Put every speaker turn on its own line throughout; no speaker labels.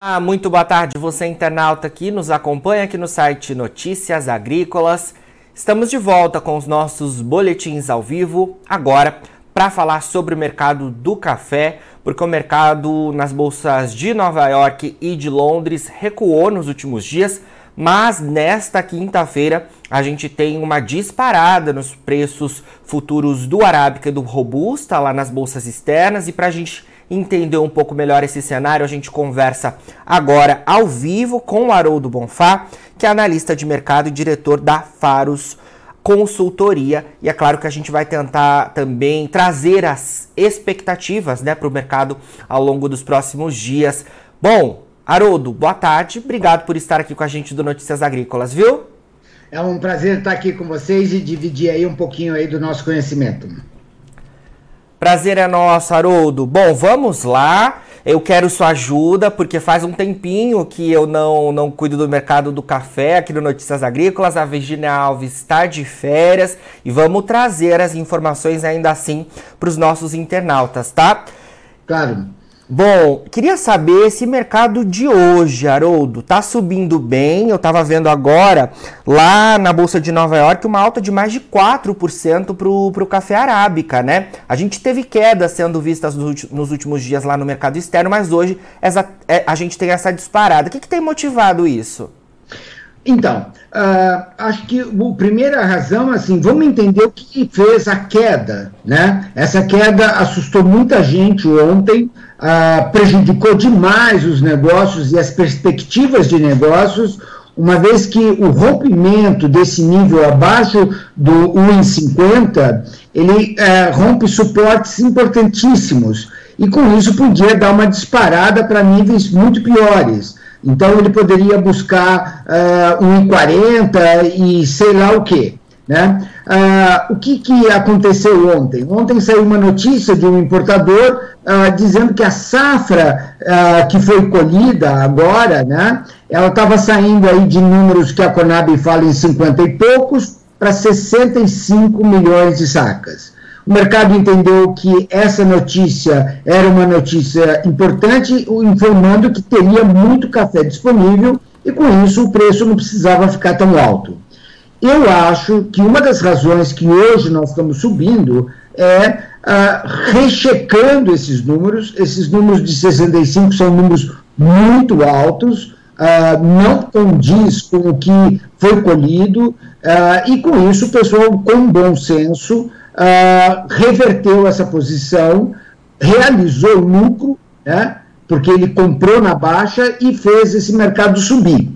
Ah, muito boa tarde, você internauta que nos acompanha aqui no site Notícias Agrícolas. Estamos de volta com os nossos boletins ao vivo, agora para falar sobre o mercado do café, porque o mercado nas bolsas de Nova York e de Londres recuou nos últimos dias, mas nesta quinta-feira a gente tem uma disparada nos preços futuros do Arábica e do Robusta lá nas bolsas externas e para a gente entender um pouco melhor esse cenário, a gente conversa agora ao vivo com o Haroldo Bonfá, que é analista de mercado e diretor da Faros Consultoria. E é claro que a gente vai tentar também trazer as expectativas né, para o mercado ao longo dos próximos dias. Bom, Haroldo, boa tarde. Obrigado por estar aqui com a gente do Notícias Agrícolas, viu?
É um prazer estar aqui com vocês e dividir aí um pouquinho aí do nosso conhecimento.
Prazer é nosso, Haroldo. Bom, vamos lá. Eu quero sua ajuda, porque faz um tempinho que eu não, não cuido do mercado do café aqui no Notícias Agrícolas. A Virginia Alves está de férias e vamos trazer as informações ainda assim para os nossos internautas, tá?
Claro.
Bom, queria saber esse mercado de hoje, Haroldo, tá subindo bem. Eu tava vendo agora lá na Bolsa de Nova York uma alta de mais de 4% pro, pro café arábica, né? A gente teve quedas sendo vistas nos últimos dias lá no mercado externo, mas hoje essa, é, a gente tem essa disparada. O que, que tem motivado isso?
Então, uh, acho que a primeira razão, assim, vamos entender o que fez a queda, né? Essa queda assustou muita gente ontem, uh, prejudicou demais os negócios e as perspectivas de negócios, uma vez que o rompimento desse nível abaixo do 1,50, ele uh, rompe suportes importantíssimos, e com isso podia dar uma disparada para níveis muito piores. Então ele poderia buscar uh, 1,40 e sei lá o que. Né? Uh, o que, que aconteceu ontem? Ontem saiu uma notícia de um importador uh, dizendo que a safra uh, que foi colhida agora, né, ela estava saindo aí de números que a Conab fala em 50 e poucos para 65 milhões de sacas. O mercado entendeu que essa notícia era uma notícia importante, informando que teria muito café disponível e com isso o preço não precisava ficar tão alto. Eu acho que uma das razões que hoje nós estamos subindo é ah, rechecando esses números. Esses números de 65 são números muito altos, ah, não condiz com o que foi colhido, ah, e com isso o pessoal, com bom senso, uh, reverteu essa posição, realizou lucro, né, porque ele comprou na baixa e fez esse mercado subir.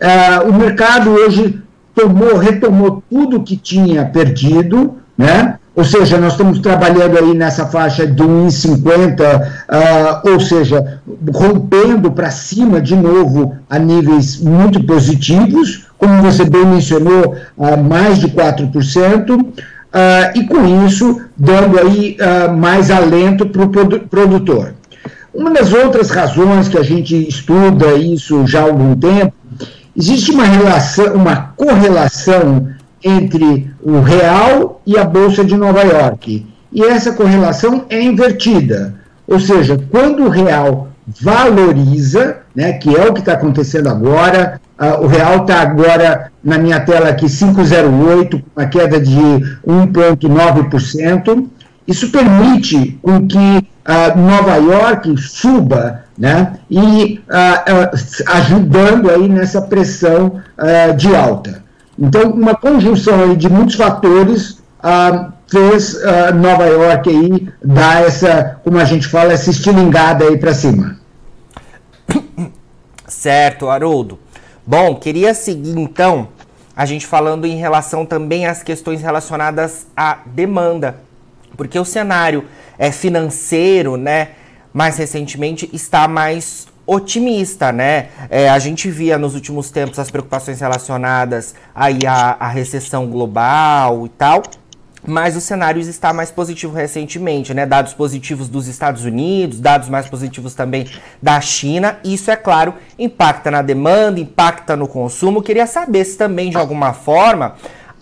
Uh, o mercado hoje tomou, retomou tudo que tinha perdido, né? Ou seja, nós estamos trabalhando aí nessa faixa de 1,50, uh, ou seja, rompendo para cima de novo a níveis muito positivos, como você bem mencionou, uh, mais de 4%. Uh, e com isso dando aí uh, mais alento para o produ produtor. Uma das outras razões que a gente estuda isso já há algum tempo, existe uma relação, uma correlação entre o real e a bolsa de Nova York. E essa correlação é invertida. Ou seja, quando o real valoriza, né, que é o que está acontecendo agora, Uh, o real está agora na minha tela aqui 5,08, uma queda de 1,9%. Isso permite com que uh, Nova York suba, né, e uh, ajudando aí nessa pressão de alta. Então, uma conjunção de muitos fatores fez Nova York aí dar essa, como a gente fala, essa estilingada aí para cima.
Certo, Haroldo. Bom, queria seguir então a gente falando em relação também às questões relacionadas à demanda, porque o cenário é financeiro, né? Mais recentemente está mais otimista, né? É, a gente via nos últimos tempos as preocupações relacionadas aí à, à recessão global e tal mas o cenário está mais positivo recentemente, né? Dados positivos dos Estados Unidos, dados mais positivos também da China. Isso, é claro, impacta na demanda, impacta no consumo. Queria saber se também, de alguma forma,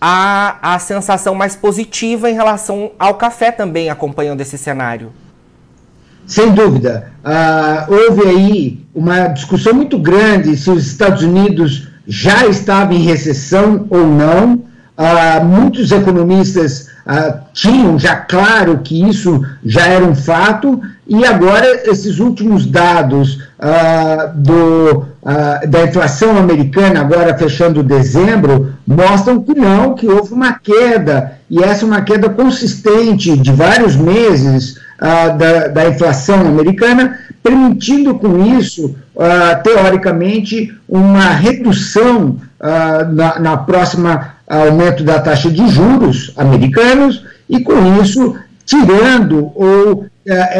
a, a sensação mais positiva em relação ao café também acompanhando esse cenário.
sem dúvida. Uh, houve aí uma discussão muito grande se os Estados Unidos já estavam em recessão ou não. Uh, muitos economistas uh, tinham já claro que isso já era um fato, e agora esses últimos dados do, da inflação americana, agora fechando dezembro, mostram que não, que houve uma queda, e essa é uma queda consistente de vários meses uh, da, da, inflação americana, permitindo com isso, teoricamente, uma redução na, na próxima aumento da taxa de juros americanos, e com isso tirando o,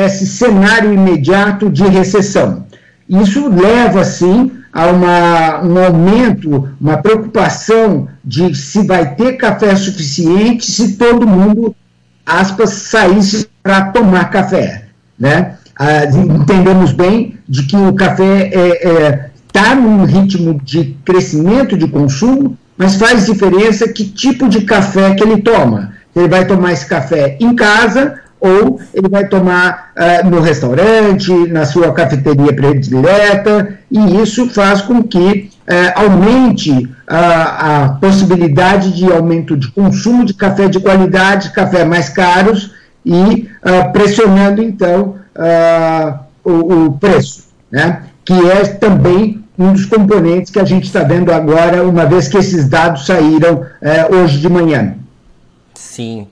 esse cenário imediato de recessão. Isso leva, sim, a uma, um aumento, uma preocupação de se vai ter café suficiente se todo mundo aspas, saísse para tomar café. Né? Ah, entendemos bem de que o café está é, é, tá num ritmo de crescimento de consumo, mas faz diferença que tipo de café que ele toma. Ele vai tomar esse café em casa ou ele vai tomar uh, no restaurante, na sua cafeteria predileta, e isso faz com que uh, aumente a, a possibilidade de aumento de consumo de café de qualidade, café mais caros, e uh, pressionando, então, o, o, preço, né? que é também um dos componentes que a gente está vendo agora, uma vez que esses dados saíram hoje de manhã.
Sim.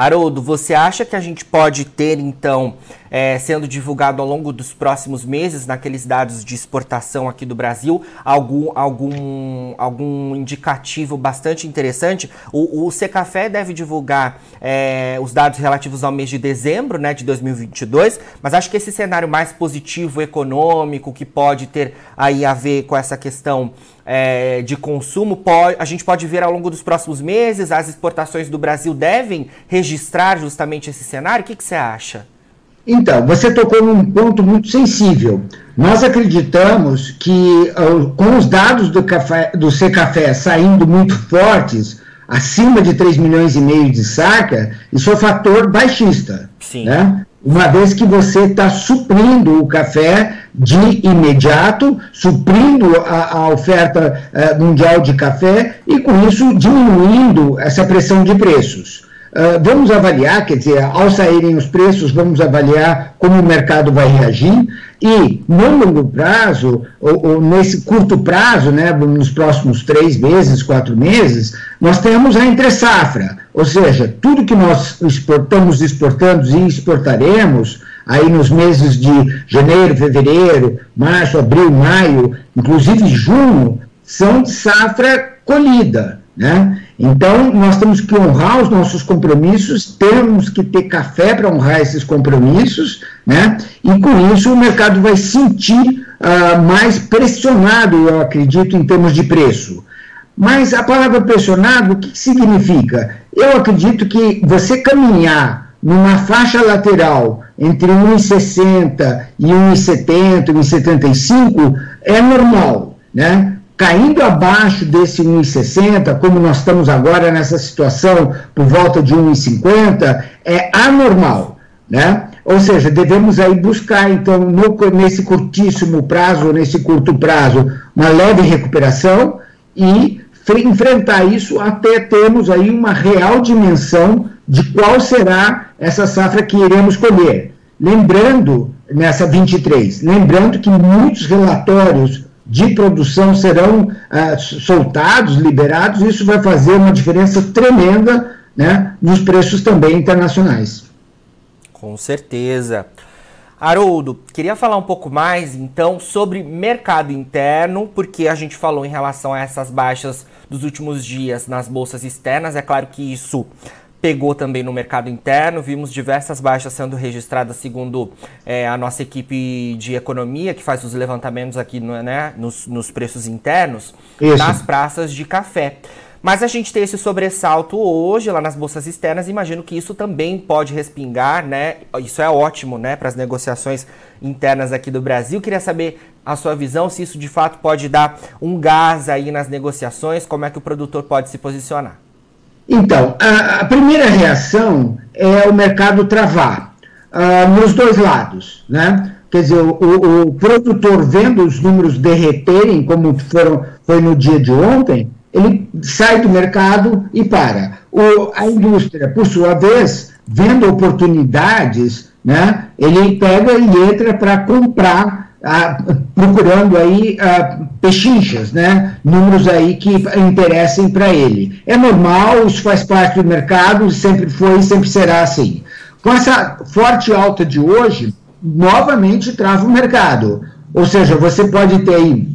Haroldo, você acha que a gente pode ter, então, é, sendo divulgado ao longo dos próximos meses, naqueles dados de exportação aqui do Brasil, algum, algum, algum indicativo bastante interessante? O, o Secafé deve divulgar é, os dados relativos ao mês de dezembro né, de 2022, mas acho que esse cenário mais positivo econômico, que pode ter aí a ver com essa questão é, de consumo, pode, a gente pode ver ao longo dos próximos meses, as exportações do Brasil devem registrar justamente esse cenário? O que, que você acha?
Então, você tocou num ponto muito sensível. Nós acreditamos que uh, com os dados do, café, do Secafé saindo muito fortes, acima de 3 milhões e meio de saca, isso é um fator baixista. Sim. Né? uma vez que você está suprindo o café de imediato, suprindo a, a oferta uh, mundial de café e, com isso, diminuindo essa pressão de preços. Uh, vamos avaliar, quer dizer, ao saírem os preços, vamos avaliar como o mercado vai reagir e, no longo prazo, ou, ou nesse curto prazo, né, nos próximos três meses, quatro meses, nós temos a entre-safra, ou seja, tudo que nós exportamos, exportando e exportaremos, aí nos meses de janeiro, fevereiro, março, abril, maio, inclusive junho, são safra colhida. Né? Então, nós temos que honrar os nossos compromissos, temos que ter café para honrar esses compromissos, né? e com isso o mercado vai sentir uh, mais pressionado, eu acredito, em termos de preço. Mas a palavra pressionado, o que significa? Eu acredito que você caminhar numa faixa lateral entre 1,60 e 1,70, 1,75 é normal, né? Caindo abaixo desse 1,60, como nós estamos agora nessa situação, por volta de 1,50, é anormal, né? Ou seja, devemos aí buscar, então, no, nesse curtíssimo prazo, nesse curto prazo, uma leve recuperação e enfrentar isso até termos aí uma real dimensão de qual será essa safra que iremos colher. Lembrando, nessa 23, lembrando que muitos relatórios de produção serão ah, soltados, liberados, isso vai fazer uma diferença tremenda né, nos preços também internacionais.
Com certeza. Haroldo, queria falar um pouco mais então sobre mercado interno, porque a gente falou em relação a essas baixas dos últimos dias nas bolsas externas. É claro que isso pegou também no mercado interno. Vimos diversas baixas sendo registradas, segundo é, a nossa equipe de economia, que faz os levantamentos aqui no, né, nos, nos, preços internos, Isso. nas praças de café. Mas a gente tem esse sobressalto hoje lá nas bolsas externas. Imagino que isso também pode respingar, né? Isso é ótimo, né, para as negociações internas aqui do Brasil. Queria saber a sua visão, se isso de fato pode dar um gás aí nas negociações, como é que o produtor pode se posicionar.
Então, a, a primeira reação é o mercado travar. uh, nos dois lados, né? Quer dizer, o, o, produtor vendo os números derreterem, como foram, foi no dia de ontem, ele sai do mercado e para. O, a indústria, por sua vez, vendo oportunidades, né, ele pega e entra para comprar, procurando aí pechinchas, né, números aí que interessem para ele. É normal, isso faz parte do mercado, sempre foi e sempre será assim. Com essa forte alta de hoje, novamente trava o mercado. Ou seja, você pode ter aí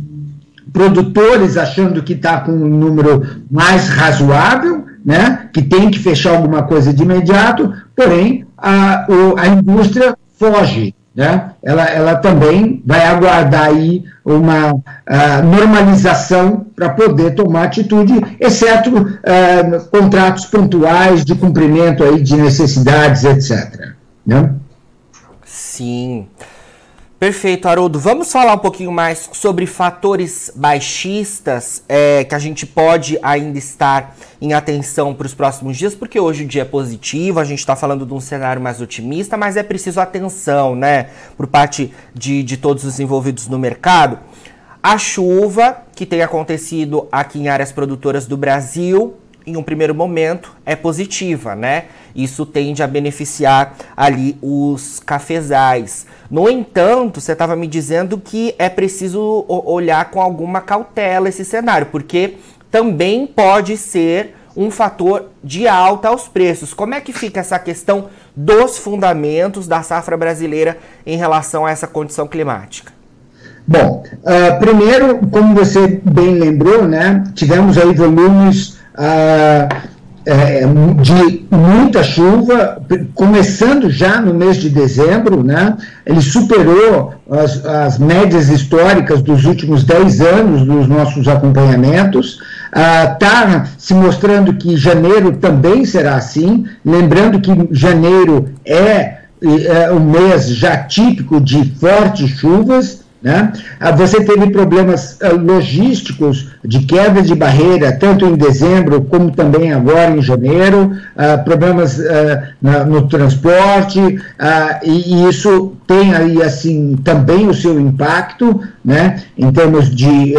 produtores achando que está com um número mais razoável, né, que tem que fechar alguma coisa de imediato, porém a, a indústria foge, né? Ela, ela também vai aguardar aí uma uh, normalização para poder tomar atitude, exceto uh, contratos pontuais de cumprimento aí de necessidades, etc. Né?
Sim. Perfeito, Haroldo. Vamos falar um pouquinho mais sobre fatores baixistas é, que a gente pode ainda estar em atenção para os próximos dias, porque hoje o dia é positivo, a gente está falando de um cenário mais otimista, mas é preciso atenção, né, por parte de, de todos os envolvidos no mercado. A chuva que tem acontecido aqui em áreas produtoras do Brasil em um primeiro momento, é positiva, né? Isso tende a beneficiar ali os cafezais. No entanto, você estava me dizendo que é preciso olhar com alguma cautela esse cenário, porque também pode ser um fator de alta aos preços. Como é que fica essa questão dos fundamentos da safra brasileira em relação a essa condição climática?
Bom, uh, primeiro, como você bem lembrou, né, tivemos aí volumes ah, é, de muita chuva, começando já no mês de dezembro, né? ele superou as, as médias históricas dos últimos 10 anos dos nossos acompanhamentos, está ah, se mostrando que janeiro também será assim, lembrando que janeiro é, é um mês já típico de fortes chuvas, né? Ah, você teve problemas ah, logísticos de queda de barreira, tanto em dezembro como também agora em janeiro, uh, problemas no transporte, e, isso tem aí assim também o seu impacto, né, em termos de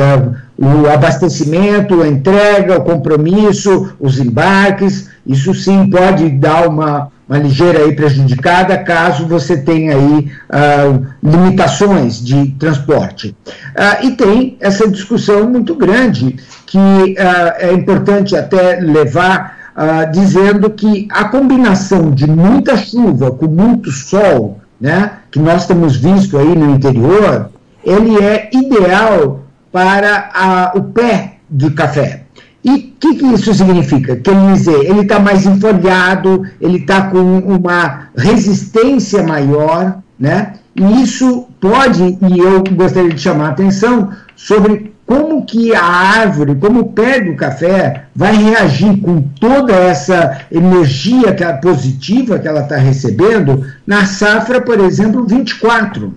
o abastecimento, a entrega, o compromisso, os embarques, isso sim pode dar uma, uma ligeira aí prejudicada caso você tenha aí uh, limitações de transporte. Uh, e tem essa discussão muito grande que uh, é importante até levar dizendo que a combinação de muita chuva com muito sol, né, que nós temos visto aí no interior, ele é ideal para a, o pé de café. E o que, que, isso significa? Quer dizer, ele está mais enfolhado, ele está com uma resistência maior, né? E isso pode, e eu gostaria de chamar a atenção sobre como que a árvore, como o pé do café vai reagir com toda essa energia que positiva que ela está recebendo na safra, por exemplo, 24,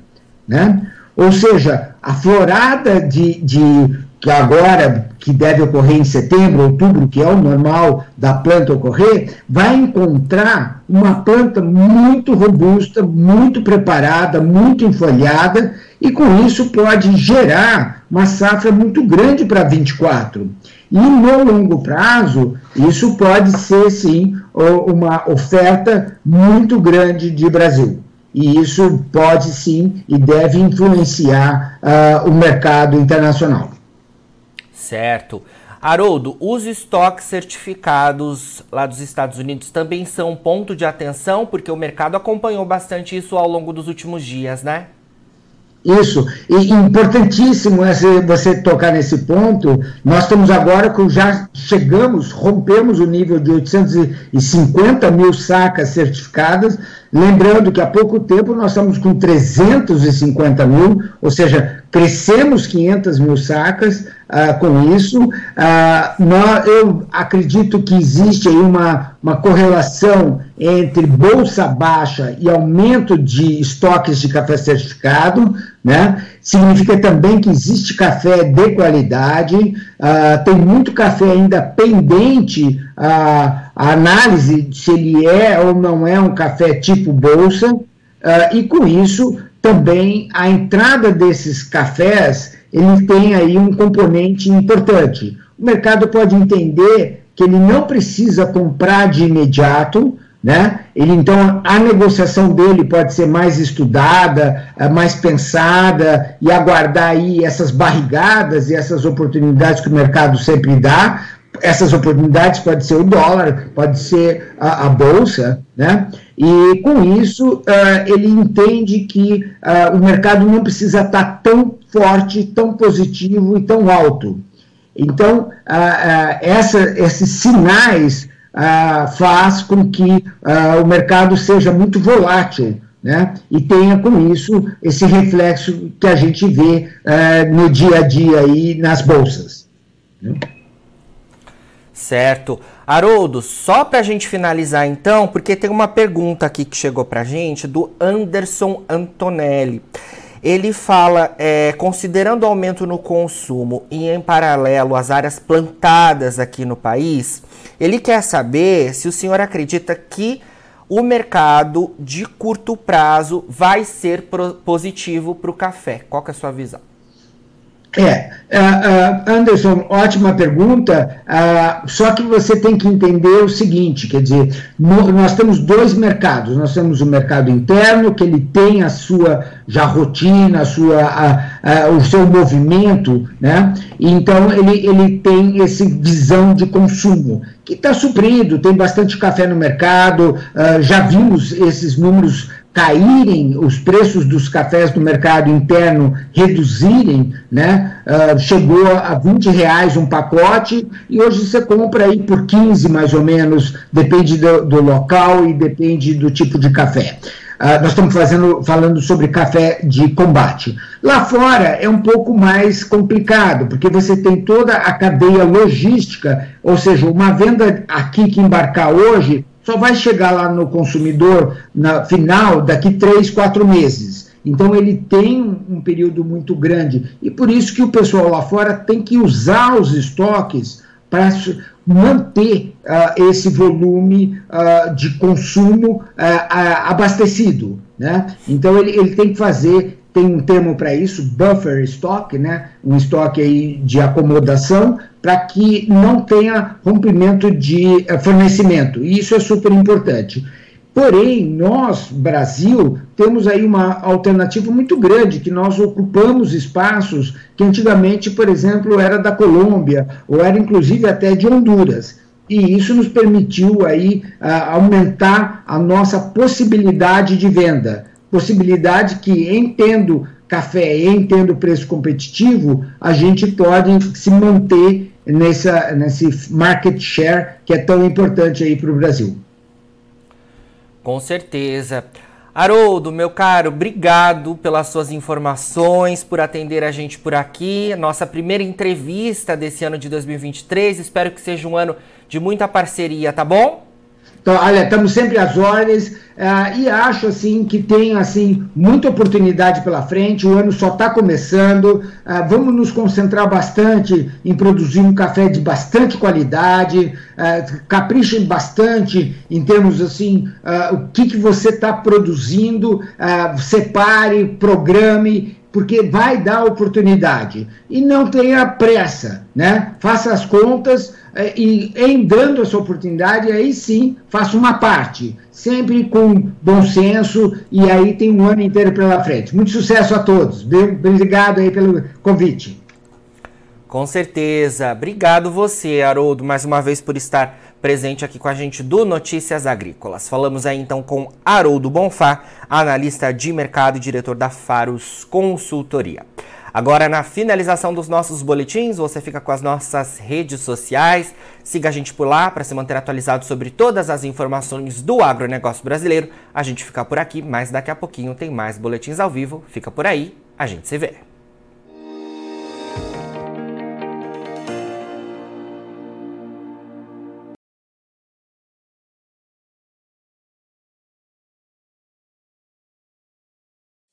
né? Ou seja, a florada de, de que agora, que deve ocorrer em setembro, outubro, que é o normal da planta ocorrer, vai encontrar uma planta muito robusta, muito preparada, muito enfolhada, e com isso pode gerar uma safra muito grande para 24. E no longo prazo, isso pode ser, sim, uma oferta muito grande de Brasil e isso pode sim e deve influenciar uh, o mercado internacional.
Certo. Haroldo, os estoques certificados lá dos Estados Unidos também são um ponto de atenção, porque o mercado acompanhou bastante isso ao longo dos últimos dias, né?
Isso, e importantíssimo esse, você tocar nesse ponto. Nós estamos agora com já chegamos, rompemos o nível de 850 mil sacas certificadas. Lembrando que há pouco tempo nós estamos com 350 mil, ou seja, crescemos 500 mil sacas ah, com isso. Ah, nós, eu acredito que existe aí uma, uma correlação entre bolsa baixa e aumento de estoques de café certificado, né? Significa também que existe café de qualidade, ah, tem muito café ainda pendente a, a análise se ele é ou não é um café tipo bolsa, Uh, e com isso, também a entrada desses cafés, ele tem aí um componente importante. O mercado pode entender que ele não precisa comprar de imediato, né? Ele, então, a negociação dele pode ser mais estudada, eh, mais pensada e aguardar aí essas barrigadas e essas oportunidades que o mercado sempre dá. Essas oportunidades pode ser o dólar, pode ser a, a bolsa, né? E com isso uh, ele entende que uh, o mercado não precisa estar tão forte, tão positivo e tão alto. Então, uh, essa, esses sinais ah, faz com que ah, o mercado seja muito volátil. Né? E tenha com isso esse reflexo que a gente vê ah, no dia a dia aí nas bolsas. Né?
Certo. Haroldo, só para a gente finalizar então, porque tem uma pergunta aqui que chegou para a gente do Anderson Antonelli. Ele fala, é, considerando o aumento no consumo e em paralelo as áreas plantadas aqui no país, ele quer saber se o senhor acredita que o mercado de curto prazo vai ser positivo para o café. Qual é a sua visão?
É, uh, Anderson, ótima pergunta. Uh, só que você tem que entender o seguinte: quer dizer, no, nós temos dois mercados. Nós temos o mercado interno, que ele tem a sua já rotina, a sua, a, a, o seu movimento, né? Então ele, ele tem essa visão de consumo que está suprido, tem bastante café no mercado, já vimos esses números caírem os preços dos cafés do mercado interno reduzirem, né? Uh, chegou a 20 reais um pacote e hoje você compra aí por 15 mais ou menos, depende do, do local e depende do tipo de café. Uh, nós estamos fazendo, falando sobre café de combate. Lá fora é um pouco mais complicado, porque você tem toda a cadeia logística, ou seja, uma venda aqui que embarcar hoje só vai chegar lá no consumidor na final daqui três, quatro meses. Então ele tem um período muito grande e por isso que o pessoal lá fora tem que usar os estoques para manter uh, esse volume uh, de consumo uh, abastecido. Né? Então ele, ele tem que fazer tem um termo para isso, buffer stock, né? um estoque aí de acomodação, para que não tenha rompimento de eh, fornecimento. E isso é super importante. Porém, nós, Brasil, temos aí uma alternativa muito grande, que nós ocupamos espaços que antigamente, por exemplo, era da Colômbia, ou era inclusive até de Honduras. E isso nos permitiu aí uh, aumentar a nossa possibilidade de venda. Possibilidade que, entendo café e entendo preço competitivo, a gente pode se manter nessa, nesse market share que é tão importante aí para o Brasil.
Com certeza. Haroldo, meu caro, obrigado pelas suas informações, por atender a gente por aqui. Nossa primeira entrevista desse ano de 2023. Espero que seja um ano de muita parceria, tá bom?
Então, olha, estamos sempre às ordens uh, e acho assim que tem assim muita oportunidade pela frente. O ano só está começando. Uh, vamos nos concentrar bastante em produzir um café de bastante qualidade. Uh, caprichem bastante em termos assim o que, que você está produzindo. separe, programe porque vai dar oportunidade. E não tenha pressa, né? Faça as contas é, e em dando essa oportunidade, aí sim, faça uma parte, sempre com bom senso, e aí tem um ano inteiro pela frente. Muito sucesso a todos. Obrigado aí pelo convite.
Com certeza. Obrigado você, Haroldo, mais uma vez por estar presente aqui com a gente do Notícias Agrícolas. Falamos aí então com Haroldo Bonfá, analista de mercado e diretor da Faros Consultoria. Agora, na finalização dos nossos boletins, você fica com as nossas redes sociais. Siga a gente por lá para se manter atualizado sobre todas as informações do agronegócio brasileiro. A gente fica por aqui, mas daqui a pouquinho tem mais boletins ao vivo. Fica por aí, a gente se vê.